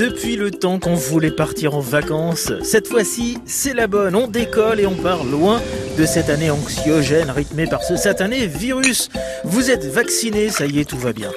depuis le temps qu'on voulait partir en vacances. Cette fois-ci, c'est la bonne. On décolle et on part loin de cette année anxiogène rythmée par ce satané virus. Vous êtes vacciné, ça y est, tout va bien.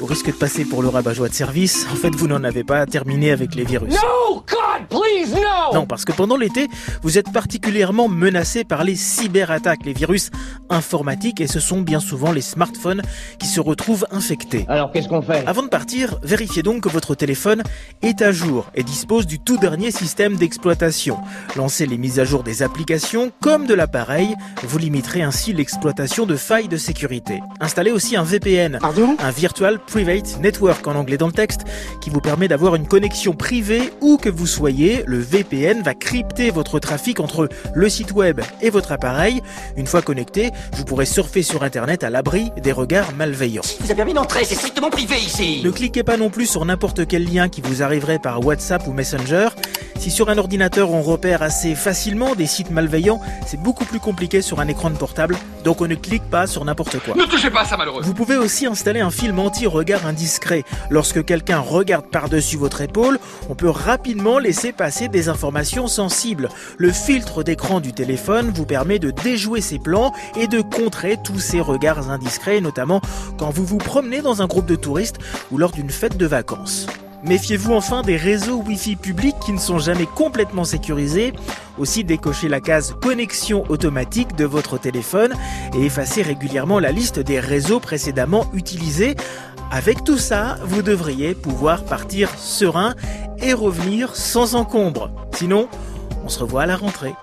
Au risque de passer pour le rabat-joie de service, en fait, vous n'en avez pas terminé avec les virus. No, God, please, no! Non, parce que pendant l'été, vous êtes particulièrement menacé par les cyberattaques, les virus informatiques, et ce sont bien souvent les smartphones qui se retrouvent infectés. Alors, qu'est-ce qu'on fait? Avant de partir, vérifiez donc que votre téléphone est à jour et dispose du tout dernier système d'exploitation. Lancez les mises à jour des applications comme de l'appareil, vous limiterez ainsi l'exploitation de failles de sécurité. Installez aussi un VPN, Pardon? un Virtual Private Network en anglais dans le texte, qui vous permet d'avoir une connexion privée où que vous soyez. Le VPN va crypter votre trafic entre le site web et votre appareil. Une fois connecté, vous pourrez surfer sur Internet à l'abri des regards malveillants. vous a permis d'entrer, c'est strictement privé ici. Ne cliquez pas non plus sur n'importe quel lien qui vous arriverait par WhatsApp ou Messenger. Si sur un ordinateur on repère assez facilement des sites malveillants, c'est beaucoup plus compliqué sur un écran de portable, donc on ne clique pas sur n'importe quoi. Ne touchez pas à ça, malheureux. Vous pouvez aussi installer un film anti-regard indiscret. Lorsque quelqu'un regarde par-dessus votre épaule, on peut rapidement laisser passer des informations sensibles. Le filtre d'écran du téléphone vous permet de déjouer ces plans et de contrer tous ces regards indiscrets, notamment quand vous vous promenez dans un groupe de touristes ou lors d'une fête de vacances. Méfiez-vous enfin des réseaux Wi-Fi publics qui ne sont jamais complètement sécurisés. Aussi décochez la case connexion automatique de votre téléphone et effacez régulièrement la liste des réseaux précédemment utilisés. Avec tout ça, vous devriez pouvoir partir serein et revenir sans encombre. Sinon, on se revoit à la rentrée.